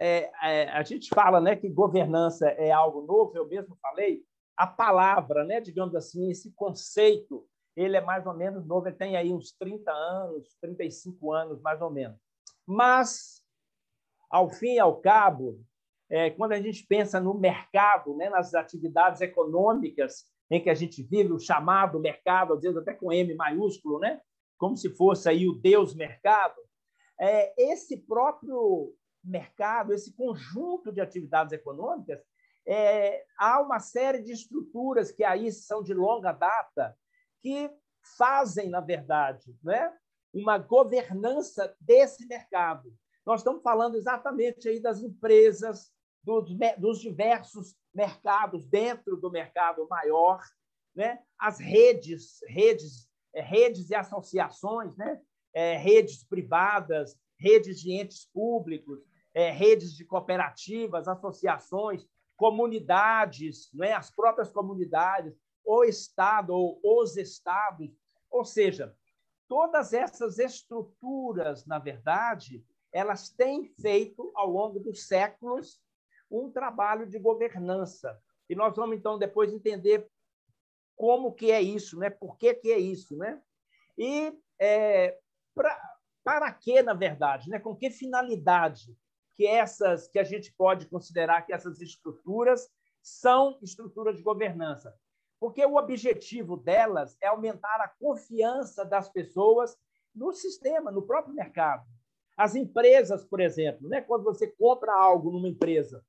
é, é, a gente fala né, que governança é algo novo, eu mesmo falei, a palavra, né, digamos assim, esse conceito, ele é mais ou menos novo, ele tem aí uns 30 anos, 35 anos, mais ou menos. Mas, ao fim e ao cabo, é, quando a gente pensa no mercado, né, nas atividades econômicas em que a gente vive, o chamado mercado, às vezes até com M maiúsculo, né, como se fosse aí o Deus mercado, é, esse próprio mercado, esse conjunto de atividades econômicas, é, há uma série de estruturas que aí são de longa data que fazem, na verdade, né, uma governança desse mercado. Nós estamos falando exatamente aí das empresas, dos, dos diversos mercados dentro do mercado maior, né? as redes, redes, é, redes e associações, né? É, redes privadas, redes de entes públicos, é, redes de cooperativas, associações, comunidades, né? as próprias comunidades, o Estado ou os estados. Ou seja, todas essas estruturas, na verdade, elas têm feito, ao longo dos séculos, um trabalho de governança. E nós vamos, então, depois entender como que é isso, né? por que, que é isso. Né? E é, pra, para que, na verdade? Né? Com que finalidade que essas que a gente pode considerar que essas estruturas são estruturas de governança? Porque o objetivo delas é aumentar a confiança das pessoas no sistema, no próprio mercado. As empresas, por exemplo, né? quando você compra algo numa empresa,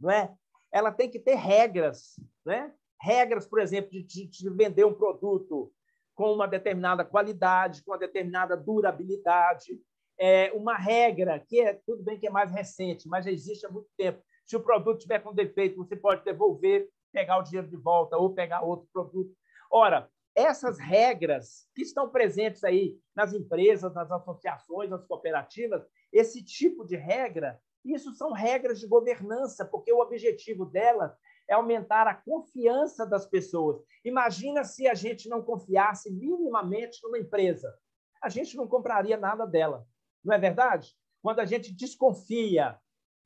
não é? ela tem que ter regras. Né? Regras, por exemplo, de, de vender um produto com uma determinada qualidade, com uma determinada durabilidade. É uma regra que é tudo bem que é mais recente, mas já existe há muito tempo. Se o produto tiver com defeito, você pode devolver, pegar o dinheiro de volta ou pegar outro produto. Ora, essas regras que estão presentes aí nas empresas, nas associações, nas cooperativas, esse tipo de regra, isso são regras de governança, porque o objetivo dela é aumentar a confiança das pessoas. Imagina se a gente não confiasse minimamente numa empresa. A gente não compraria nada dela. Não é verdade? Quando a gente desconfia,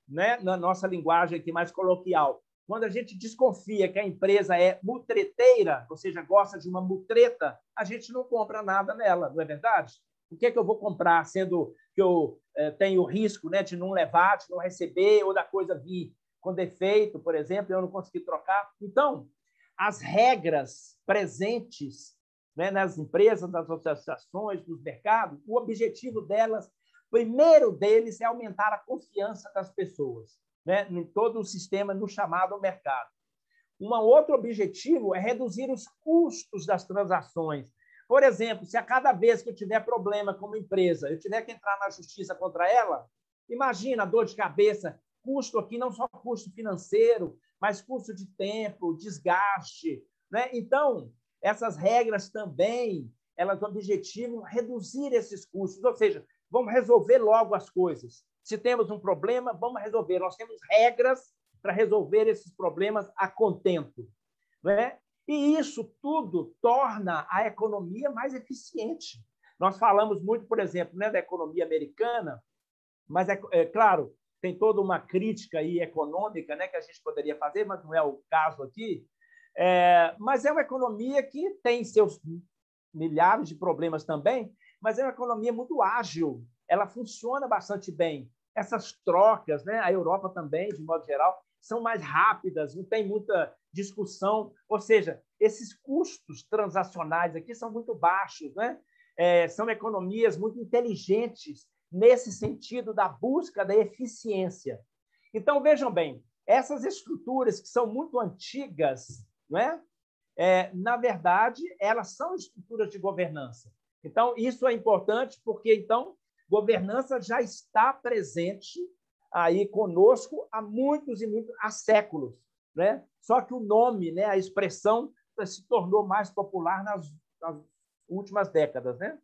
né, na nossa linguagem aqui mais coloquial, quando a gente desconfia que a empresa é mutreteira, ou seja, gosta de uma mutreta, a gente não compra nada nela, não é verdade? O que é que eu vou comprar, sendo que eu eh, tenho risco né, de não levar, de não receber, ou da coisa vir com defeito, por exemplo, eu não consegui trocar. Então, as regras presentes né, nas empresas, nas associações, nos mercados, o objetivo delas, primeiro deles, é aumentar a confiança das pessoas né, em todo o sistema no chamado mercado. Um outro objetivo é reduzir os custos das transações. Por exemplo, se a cada vez que eu tiver problema como empresa, eu tiver que entrar na justiça contra ela, imagina a dor de cabeça custo aqui não só custo financeiro, mas custo de tempo, desgaste. Né? Então, essas regras também, elas objetivam reduzir esses custos, ou seja, vamos resolver logo as coisas. Se temos um problema, vamos resolver. Nós temos regras para resolver esses problemas a contento. Né? E isso tudo torna a economia mais eficiente. Nós falamos muito, por exemplo, né, da economia americana, mas é, é claro, tem toda uma crítica aí econômica né, que a gente poderia fazer, mas não é o caso aqui. É, mas é uma economia que tem seus milhares de problemas também, mas é uma economia muito ágil, ela funciona bastante bem. Essas trocas, né, a Europa também, de modo geral, são mais rápidas, não tem muita discussão, ou seja, esses custos transacionais aqui são muito baixos, né? É, são economias muito inteligentes nesse sentido da busca da eficiência. Então, vejam bem, essas estruturas que são muito antigas, não é? é? na verdade, elas são estruturas de governança. Então, isso é importante porque, então, governança já está presente aí conosco há muitos e muitos, há séculos. Né? Só que o nome, né, a expressão, se tornou mais popular nas, nas últimas décadas. Né?